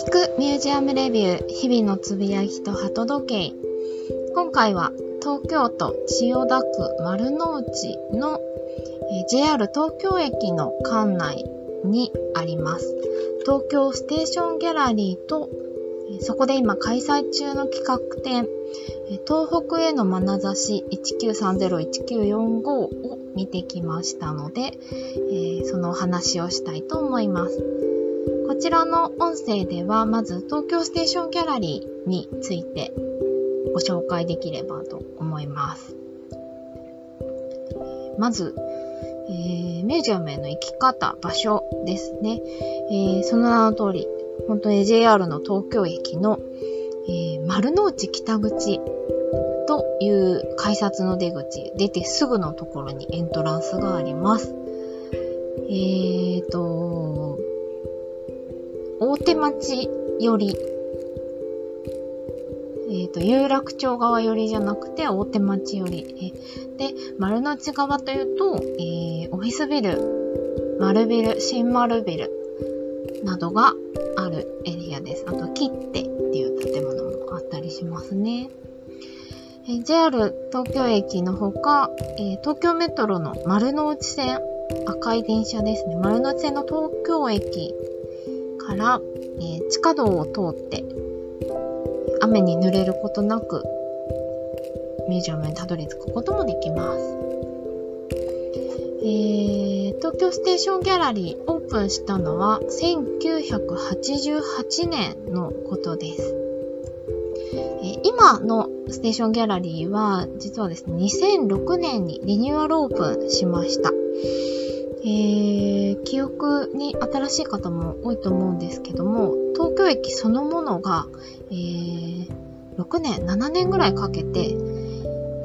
聞くミュージアムレビュー日々のつぶやきと鳩時計今回は東京都千代田区丸の内の JR 東京駅の館内にあります東京ステーションギャラリーとそこで今開催中の企画展東北への眼差し1930-1945を見てきましたので、えー、そのお話をしたいと思います。こちらの音声では、まず東京ステーションギャラリーについてご紹介できればと思います。まず、えー、ミュージアムへの行き方、場所ですね。えー、その名の通り、本当に JR の東京駅の、えー、丸の内北口という改札の出口、出てすぐのところにエントランスがあります。えーと、大手町より、えーと、有楽町側寄りじゃなくて大手町寄り。で、丸の内側というと、えー、オフィスビル、丸ビル、新丸ビルなどがあるエリアです。あと、切手っていう建物もあったりしますね。え JR 東京駅のほか、え東京メトロの丸の内線、赤い電車ですね。丸の内線の東京駅から、え地下道を通って、雨に濡れることなく、ミュージアムにたどり着くこともできます。えー、東京ステーションギャラリーオープンしたのは1988年のことです。え今のステーションギャラリーは、実はですね、2006年にリニューアルオープンしました。えー、記憶に新しい方も多いと思うんですけども、東京駅そのものが、えー、6年、7年ぐらいかけて、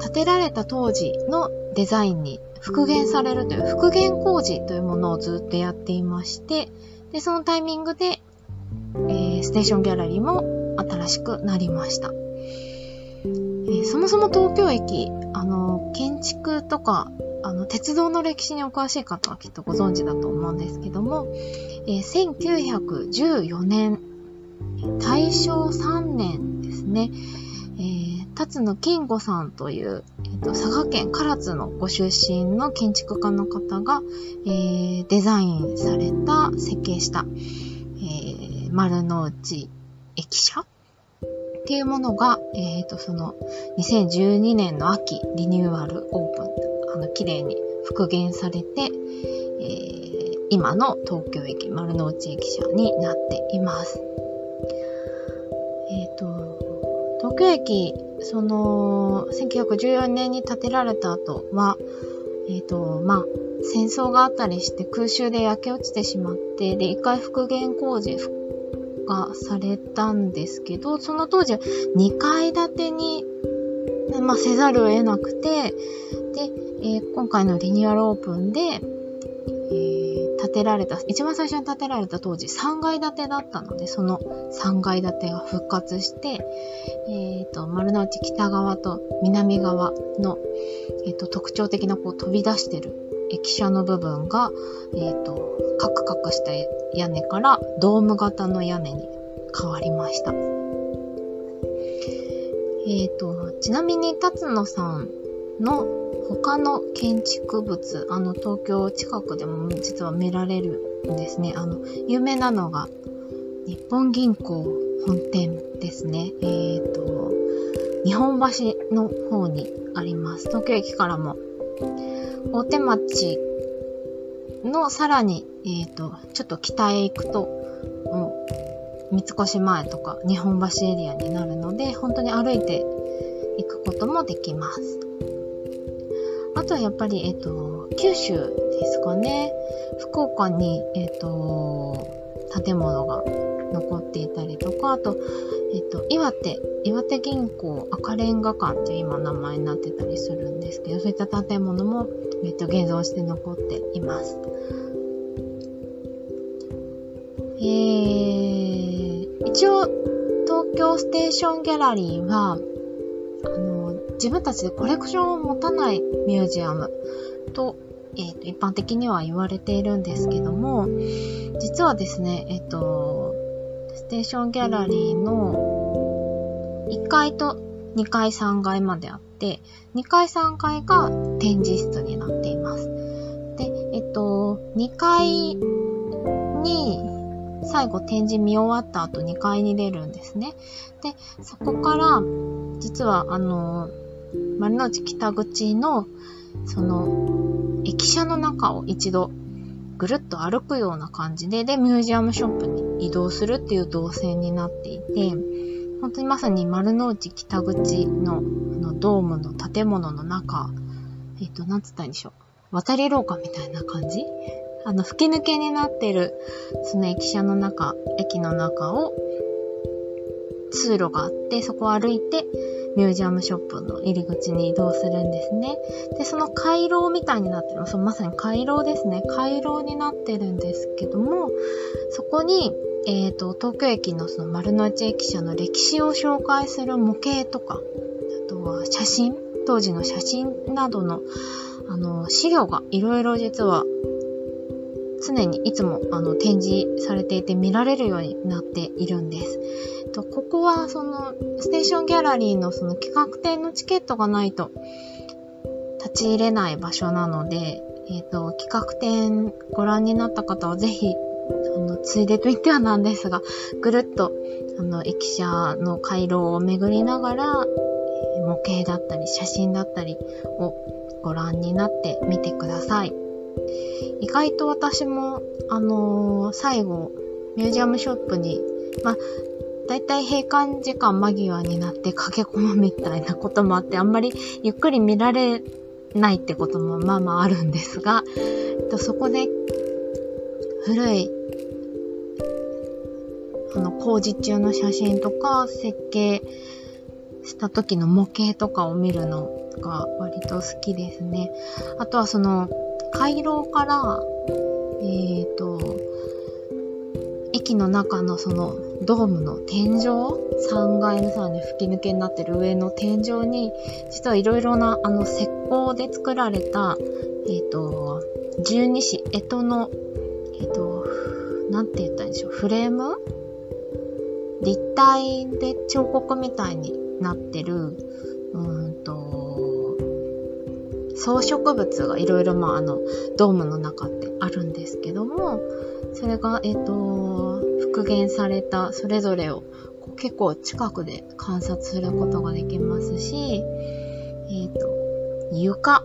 建てられた当時のデザインに復元されるという復元工事というものをずっとやっていまして、で、そのタイミングで、えー、ステーションギャラリーも新しくなりました。えー、そもそも東京駅、あの、建築とか、あの、鉄道の歴史にお詳しい方はきっとご存知だと思うんですけども、えー、1914年、大正3年ですね、えー、辰野金吾さんという、えーと、佐賀県唐津のご出身の建築家の方が、えー、デザインされた、設計した、えー、丸の内駅舎っていうものが、えっ、ー、と、その、2012年の秋、リニューアルオープン、あの、綺麗に復元されて、えー、今の東京駅、丸の内駅舎になっています。えっ、ー、と、東京駅、その、1914年に建てられた後は、えっ、ー、と、まあ、戦争があったりして空襲で焼け落ちてしまって、で、一回復元工事、がされたんですけど、その当時は2階建てに、まあ、せざるを得なくて、で、えー、今回のリニューアルオープンで、えー、建てられた、一番最初に建てられた当時3階建てだったので、その3階建てが復活して、え、ー、と、丸の内北側と南側の、えっ、と、特徴的なこう飛び出してる駅舎の部分が、えっ、と、カクカクした屋根からドーム型の屋根に変わりました。えっ、ー、と、ちなみに辰野さんの他の建築物、あの東京近くでも実は見られるんですね。あの、有名なのが日本銀行本店ですね。えっ、ー、と、日本橋の方にあります。東京駅からも大手町のさらに、えっ、ー、と、ちょっと北へ行くと、もう三越前とか日本橋エリアになるので、本当に歩いて行くこともできます。あとはやっぱり、えっ、と、九州ですかね。福岡に、えっ、と、建物が残っていたりとか、あと、えっ、と、岩手、岩手銀行赤レンガ館っていう今名前になってたりするんですけど、そういった建物も、えっ、と、現存して残っています。えー、一応、東京ステーションギャラリーは、自分たちでコレクションを持たないミュージアムと、え、ー、と、一般的には言われているんですけども、実はですね、えっ、ー、と、ステーションギャラリーの1階と2階3階まであって、2階3階が展示室になっています。で、えっと、2階に最後展示見終わった後2階に出るんですね。で、そこから、実はあの、丸の内北口の、その、駅舎の中を一度ぐるっと歩くような感じで、で、ミュージアムショップに移動するっていう動線になっていて、本当にまさに丸の内北口ののドームの建物の中、えっ、と、なんつったんでしょう。渡り廊下みたいな感じ？あの、吹き抜けになってる、その駅舎の中、駅の中を、通路があって、そこを歩いて、ミュージアムショップの入り口に移動するんですね。で、その回廊みたいになってるの、そのまさに回廊ですね。回廊になってるんですけども、そこに、えっ、ー、と、東京駅のその丸の内駅舎の歴史を紹介する模型とか、あとは写真、当時の写真などの、あの、資料がいろいろ実は常にいつもあの展示されていて見られるようになっているんです。とここはそのステーションギャラリーのその企画展のチケットがないと立ち入れない場所なので、え、ー、と、企画展ご覧になった方はぜひ、その、ついでと言ってはなんですが、ぐるっと、あの、駅舎の回廊を巡りながら、模型だったり写真だったりをご覧になってみてください。意外と私も、あのー、最後、ミュージアムショップに、まあ、だいたい閉館時間間際になって駆け込むみたいなこともあって、あんまりゆっくり見られないってこともまあまああるんですが、そこで古いあの工事中の写真とか設計した時の模型とかを見るのが割と好きですね。あとはその回廊から、えっ、ー、と、駅の中のそのドームの天井 ?3 階のさ、ね、吹き抜けになってる上の天井に、実はいろいろなあの石膏で作られた、えっ、ー、と、十二支、干支の、えっ、ー、と、なんて言ったんでしょう、フレーム？立体で彫刻みたいになってる、うんと、装飾物がいろいろ、まあ、あの、ドームの中ってあるんですけども、それが、えっ、と、復元されたそれぞれを結構近くで観察することができますし、えっ、と、床。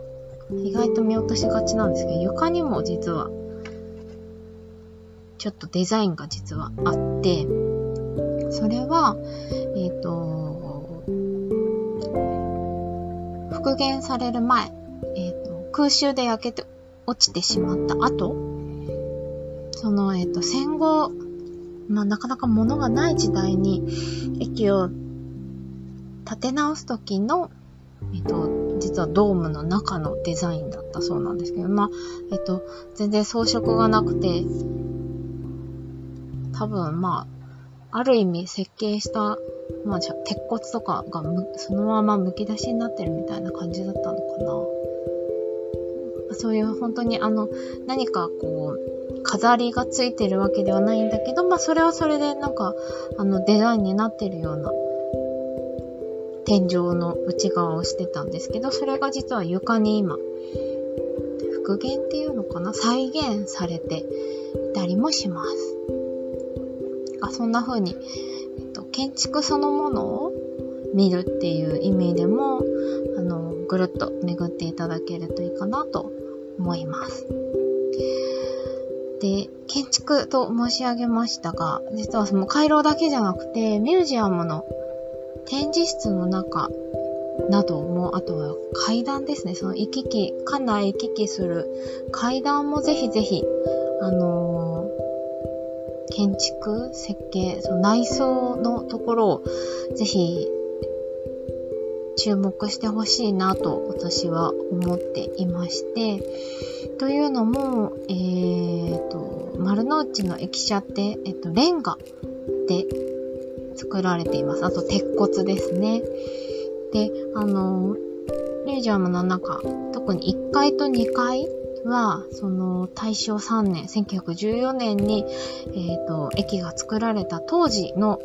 意外と見落としがちなんですけど、床にも実は、ちょっとデザインが実はあって、それは、えっ、と、復元される前、えっ、ー、と、空襲で焼けて落ちてしまった後、その、えっ、ー、と、戦後、まあ、なかなか物がない時代に、駅を建て直すときの、えっ、と、実はドームの中のデザインだったそうなんですけど、まあ、えっ、と、全然装飾がなくて、多分、まあ、ある意味設計した、まあ、鉄骨とかがそのまま剥き出しになってるみたいな感じだったのかな。そういう本当にあの、何かこう、飾りがついてるわけではないんだけど、まあそれはそれでなんか、あのデザインになってるような天井の内側をしてたんですけど、それが実は床に今、復元っていうのかな再現されていたりもします。あそんな風に、えっと、建築そのものを見るっていう意味でも、あの、ぐるっと巡っていただけるといいかなと思います。で、建築と申し上げましたが、実はその回廊だけじゃなくて、ミュージアムの展示室の中なども、あとは階段ですね、その行き来、館内行き来する階段もぜひぜひ、あのー、建築、設計、その内装のところをぜひ注目してほしいなと私は思っていまして、というのも、えーと、丸の内の駅舎って、えっと、レンガで作られています。あと、鉄骨ですね。で、あの、ミュージアムの中、特に1階と2階は、その大正3年、1914年に、えっ、ー、と、駅が作られた当時の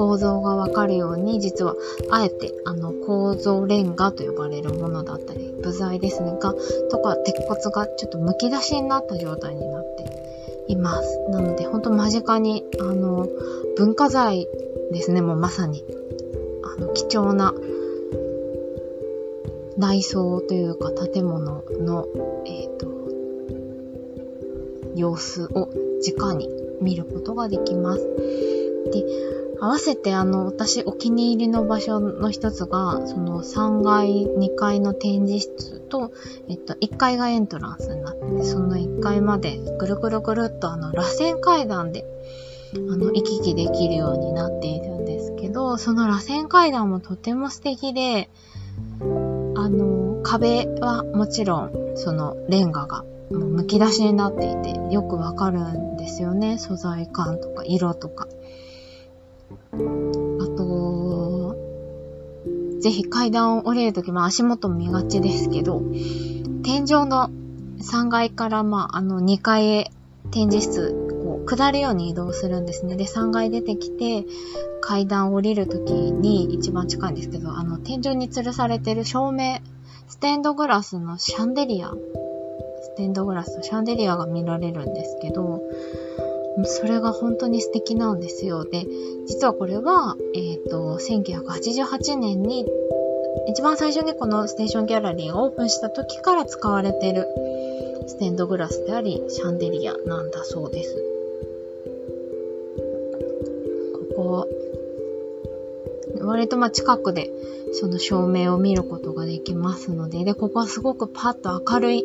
構造がわかるように、実は、あえて、あの、構造レンガと呼ばれるものだったり、部材ですね、が、とか、鉄骨がちょっと剥き出しになった状態になっています。なので、ほんと間近に、あの、文化財ですね、もうまさに。あの、貴重な内装というか建物の、えっ、ー、と、様子を直に見ることができます。で、合わせてあの、私お気に入りの場所の一つが、その3階、2階の展示室と、えっと、1階がエントランスになって、その1階までぐるぐるぐるっとあの、螺旋階段で、あの、行き来できるようになっているんですけど、その螺旋階段もとても素敵で、あの、壁はもちろん、そのレンガがもう剥き出しになっていて、よくわかるんですよね。素材感とか色とか。ぜひ階段を降りるときも足元見がちですけど、天井の3階から、まあ、あの2階へ展示室こう下るように移動するんですね。で、3階出てきて、階段を降りるときに一番近いんですけど、あの、天井に吊るされてる照明、ステンドグラスのシャンデリア、ステンドグラスとシャンデリアが見られるんですけど、それが本当に素敵なんですよ。で、実はこれは、えっ、ー、と、1988年に、一番最初にこのステーションギャラリーがオープンした時から使われてるステンドグラスであり、シャンデリアなんだそうです。ここ、割とま近くでその照明を見ることができますので、で、ここはすごくパッと明るい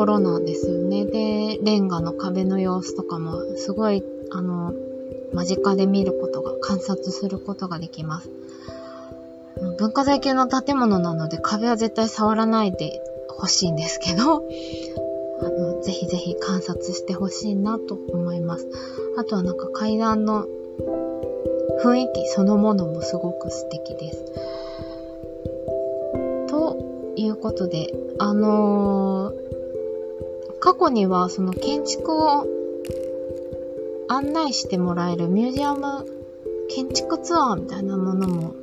ころなんですよね。で、レンガの壁の様子とかもすごい、あの、間近で見ることが、観察することができます。文化財系の建物なので壁は絶対触らないでほしいんですけど、あの、ぜひぜひ観察してほしいなと思います。あとはなんか階段の雰囲気そのものもすごく素敵です。ということで、あのー去にはその建築を案内してもらえるミュージアム建築ツアーみたいなものも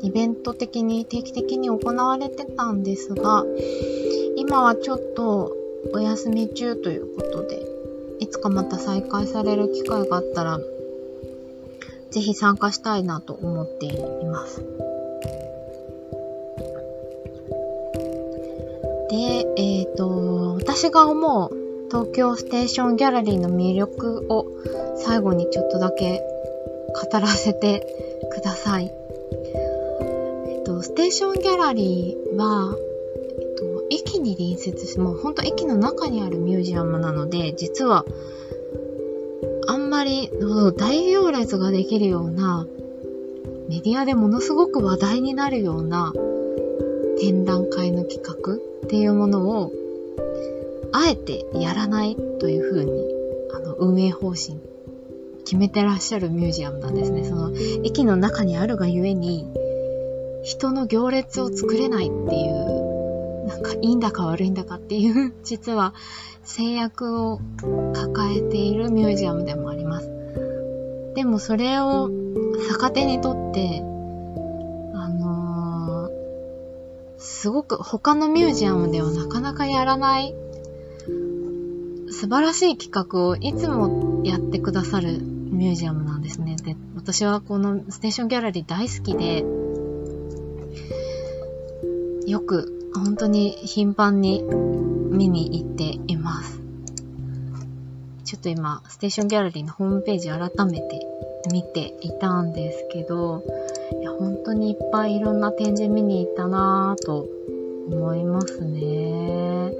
イベント的に定期的に行われてたんですが、今はちょっとお休み中ということで、いつかまた再開される機会があったら、ぜひ参加したいなと思っています。で、えっ、ー、と、私が思う東京ステーションギャラリーの魅力を最後にちょっとだけ語らせてください。えっと、ステーションギャラリーは、えっと、駅に隣接して、もうほんと駅の中にあるミュージアムなので、実は、あんまり大行列ができるような、メディアでものすごく話題になるような展覧会の企画っていうものを、あえてやらないというふうに、あの、運営方針、決めてらっしゃるミュージアムなんですね。その、駅の中にあるがゆえに、人の行列を作れないっていう、なんかいいんだか悪いんだかっていう、実は制約を抱えているミュージアムでもあります。でもそれを逆手にとって、すごく他のミュージアムではなかなかやらない素晴らしい企画をいつもやってくださるミュージアムなんですね。で、私はこのステーションギャラリー大好きで、よく本当に頻繁に見に行っています。ちょっと今、ステーションギャラリーのホームページ改めて見ていたんですけど、いや、本当にいっぱいいろんな展示見に行ったなぁと思いますね。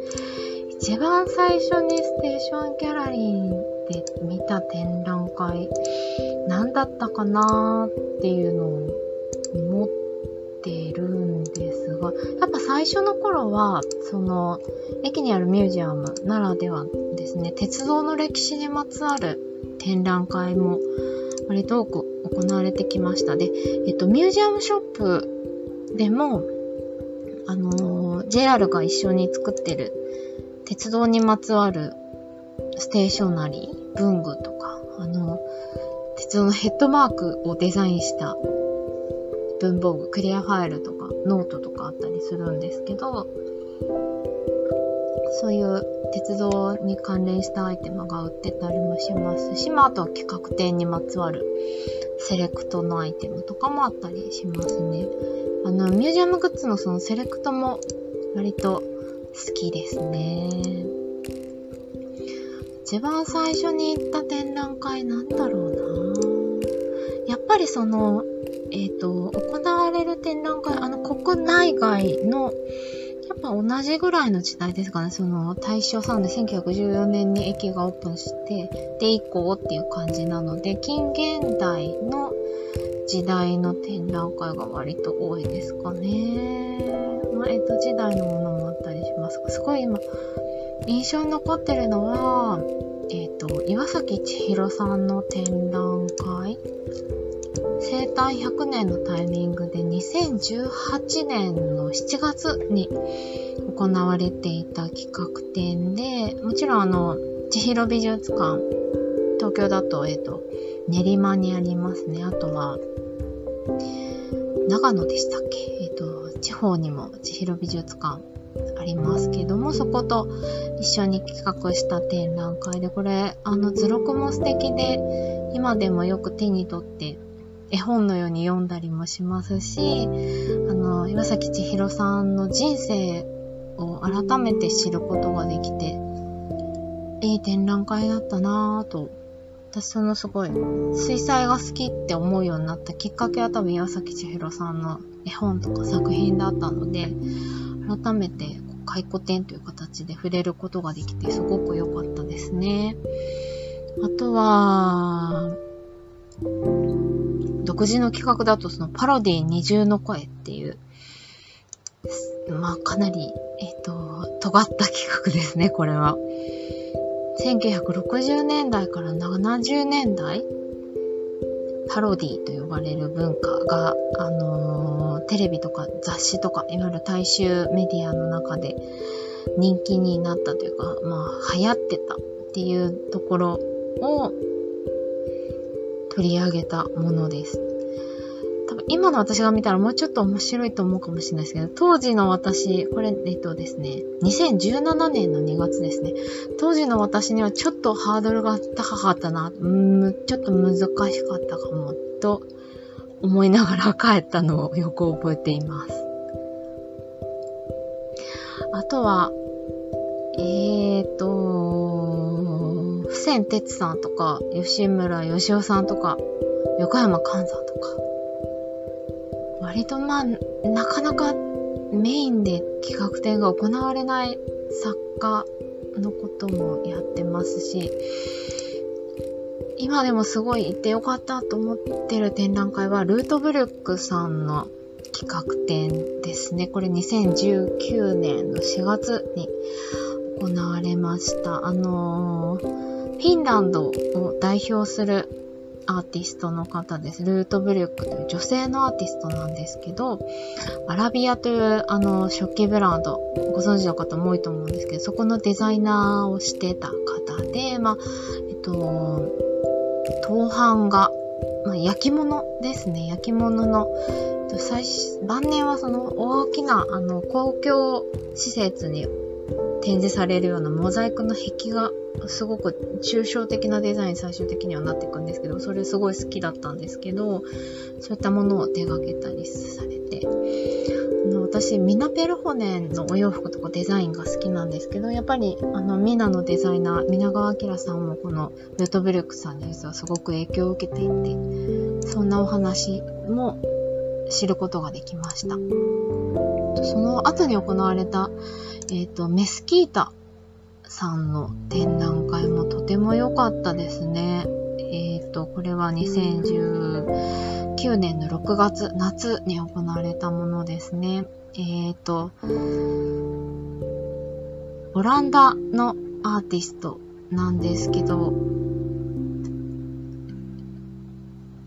一番最初にステーションギャラリーで見た展覧会、何だったかなーっていうのを思ってるんですが、やっぱ最初の頃は、その、駅にあるミュージアムならではですね、鉄道の歴史にまつわる展覧会も割と多く行われてきました。で、えっと、ミュージアムショップでも、あのの、JR が一緒に作ってる鉄道にまつわるステーショナリー、文具とか、あの、鉄道のヘッドマークをデザインした文房具、クリアファイルとか、ノートとかあったりするんですけど、そういう鉄道に関連したアイテムが売ってたりもしますし、まあ、あとは企画展にまつわるセレクトのアイテムとかもあったりしますね。あの、ミュージアムグッズのそのセレクトも割と好きですね。一番最初に行った展覧会なんだろうなやっぱりその、えっ、ー、と、行われる展覧会、あの国内外のやっぱ同じぐらいの時代ですかね。その、大正3年、1914年に駅がオープンして、で、以降っていう感じなので、近現代の時代の展覧会が割と多いですかね。まあ、江戸時代のものますが、すごい今、印象に残ってるのは、えっ、ー、と、岩崎千尋さんの展覧会生誕100年のタイミングで2018年の7月に行われていた企画展で、もちろんあの、千尋美術館、東京だと、えっ、ー、と、練馬にありますね。あとは、長野でしたっけ？えっ、ー、と、地方にも千尋美術館ありますけども、そこと一緒に企画した展覧会で、これ、あの図録も素敵で、今でもよく手に取って絵本のように読んだりもしますし、あの、岩崎千尋さんの人生を改めて知ることができて、いい展覧会だったなぁと、私そのすごい、水彩が好きって思うようになったきっかけは多分岩崎千尋さんの絵本とか作品だったので、改めて回顧展という形で触れることができてすごく良かったですね。あとは、独自の企画だとそのパロディ二重の声っていう、まあかなり、えっ、ー、と、尖った企画ですね、これは。1960年代から70年代パロディと呼ばれる文化が、あのー、テレビとか雑誌とか、いわゆる大衆メディアの中で人気になったというか、まあ、流行ってたっていうところを取り上げたものです。多分今の私が見たらもうちょっと面白いと思うかもしれないですけど、当時の私、これ、えっとですね、2017年の2月ですね。当時の私にはちょっとハードルが高かったな、うんちょっと難しかったかも、と思いながら帰ったのをよく覚えています。あとは、えーと、付箋哲さんとか、吉村義雄さんとか、横山寛さんとか、割とまあ、なかなかメインで企画展が行われない作家のこともやってますし、今でもすごい行ってよかったと思ってる展覧会は、ルートブルックさんの企画展ですね。これ2019年の4月に行われました。あのーフィンランドを代表するアーティストの方です。ルートブリュックという女性のアーティストなんですけど、アラビアというあの食器ブランド、ご存知の方も多いと思うんですけど、そこのデザイナーをしてた方で、まあ、えっと、当版が、まあ、焼き物ですね。焼き物の、最晩年はその大きなあの公共施設に展示されるようなモザイクの壁画すごく抽象的なデザイン最終的にはなっていくんですけど、それすごい好きだったんですけど、そういったものを手掛けたりされて、私、ミナ・ペルホネンのお洋服とかデザインが好きなんですけど、やっぱり、あの、ミナのデザイナー、皆川明さんもこのルートブルクさんに実はすごく影響を受けていて、そんなお話も知ることができました。その後に行われた、えっ、ー、と、メスキータさんの展覧会もとても良かったですね。えっ、ー、と、これは2019年の6月、夏に行われたものですね。えっ、ー、と、オランダのアーティストなんですけど、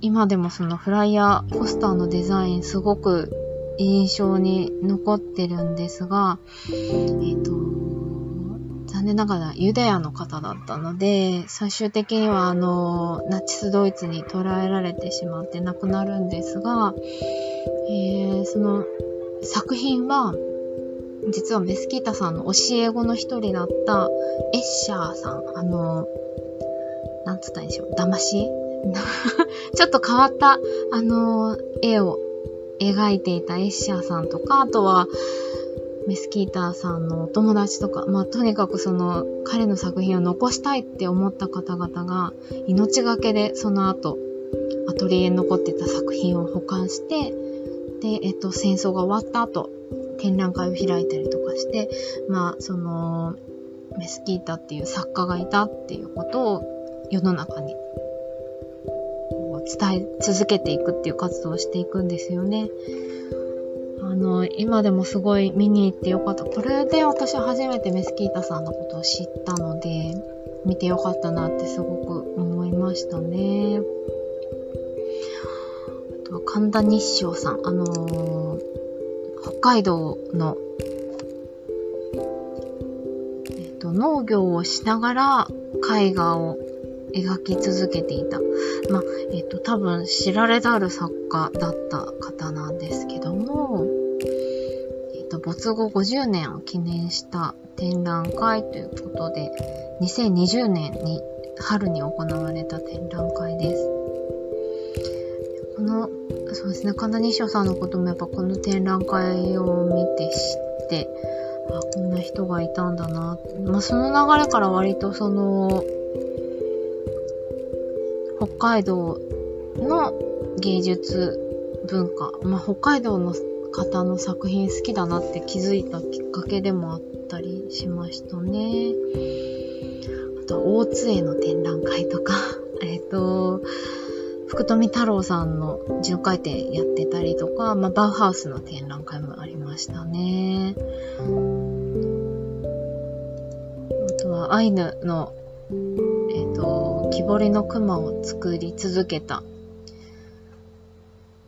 今でもそのフライヤー、ポスターのデザインすごく印象に残ってるんですが、えっ、ー、と、残念ながらユダヤの方だったので、最終的にはあの、ナチスドイツに捕らえられてしまって亡くなるんですが、えー、その作品は、実はメスキータさんの教え子の一人だったエッシャーさん、あの、なんつったんでしょう、騙し？ちょっと変わった、あの、絵を描いていたエッシャーさんとか、あとは、メスキーターさんのお友達とか、まあ、とにかくその、彼の作品を残したいって思った方々が、命がけでその後、アトリエに残ってた作品を保管して、で、えっと、戦争が終わった後、展覧会を開いたりとかして、まあ、その、メスキータっていう作家がいたっていうことを世の中に伝え続けていくっていう活動をしていくんですよね。あの、今でもすごい見に行ってよかった。これで私は初めてメスキータさんのことを知ったので、見てよかったなってすごく思いましたね。あとは神田日照さん。あのー、北海道の、えっと、農業をしながら絵画を描き続けていた。まあ、えっ、と、多分知られざる作家だった方なんですけども、えっ、と、没後50年を記念した展覧会ということで、2020年に春に行われた展覧会です。この、そうですね、神田西尾さんのこともやっぱこの展覧会を見て知って、あ、こんな人がいたんだな。まあ、その流れから割とその、海道の芸術文化、まあ、北海道の方の作品好きだなって気づいたきっかけでもあったりしましたね。あと、大津絵の展覧会とか、えっ、と、福富太郎さんの巡回展やってたりとか、まあ、バウハウスの展覧会もありましたね。あとは、アイヌのえっ、と、木彫りの熊を作り続けた。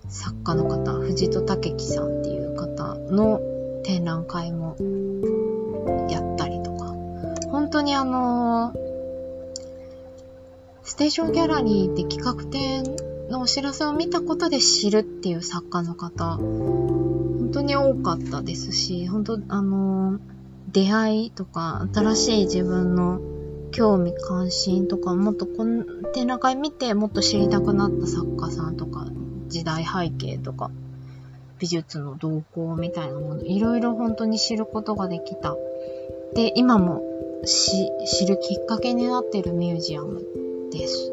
作家の方、藤戸武樹さんっていう方の展覧会もやったりとか、本当にあのステーションギャラリーで企画展のお知らせを見たことで知るっていう作家の方、本当に多かったですし、本当あの出会いとか新しい自分の興味関心とか、もっとこの展覧会見てもっと知りたくなった作家さんとか、時代背景とか、美術の動向みたいなもの、いろいろ本当に知ることができた。で、今もし知るきっかけになっているミュージアムです。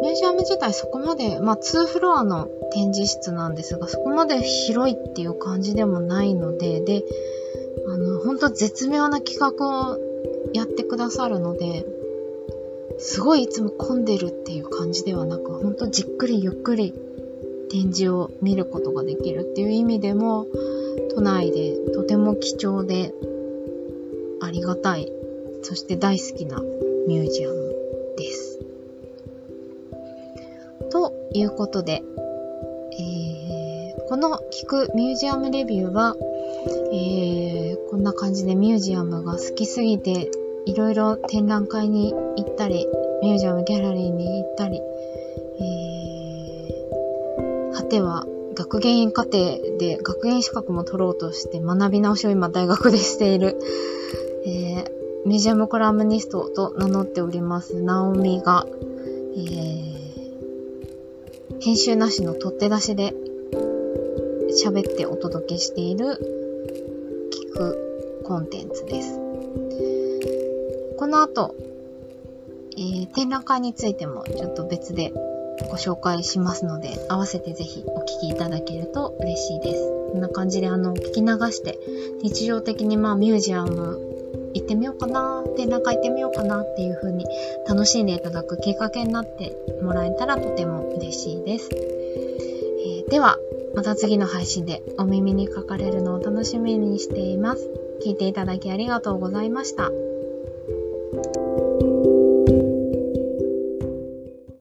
ミュージアム自体そこまで、まあ2フロアの展示室なんですが、そこまで広いっていう感じでもないので、で、あの、本当絶妙な企画をやってくださるので、すごいいつも混んでるっていう感じではなく、ほんとじっくりゆっくり展示を見ることができるっていう意味でも、都内でとても貴重でありがたい、そして大好きなミュージアムです。ということで、えー、この聞くミュージアムレビューは、えー、こんな感じでミュージアムが好きすぎて、いろいろ展覧会に行ったり、ミュージアムギャラリーに行ったり、えー、果ては学芸員課程で学芸資格も取ろうとして学び直しを今大学でしている、えー、ミュージアムコラムニストと名乗っております、ナオミが、えー、編集なしの取って出しで喋ってお届けしているくコンテンツです。この後、えー、展覧会についてもちょっと別でご紹介しますので、合わせてぜひお聞きいただけると嬉しいです。こんな感じであの、聞き流して、日常的にまあミュージアム行ってみようかな、展覧会行ってみようかなっていう風に楽しんでいただくきっかけになってもらえたらとても嬉しいです。えー、では、また次の配信でお耳にかかれるのを楽しみにしています。聞いていただきありがとうございました。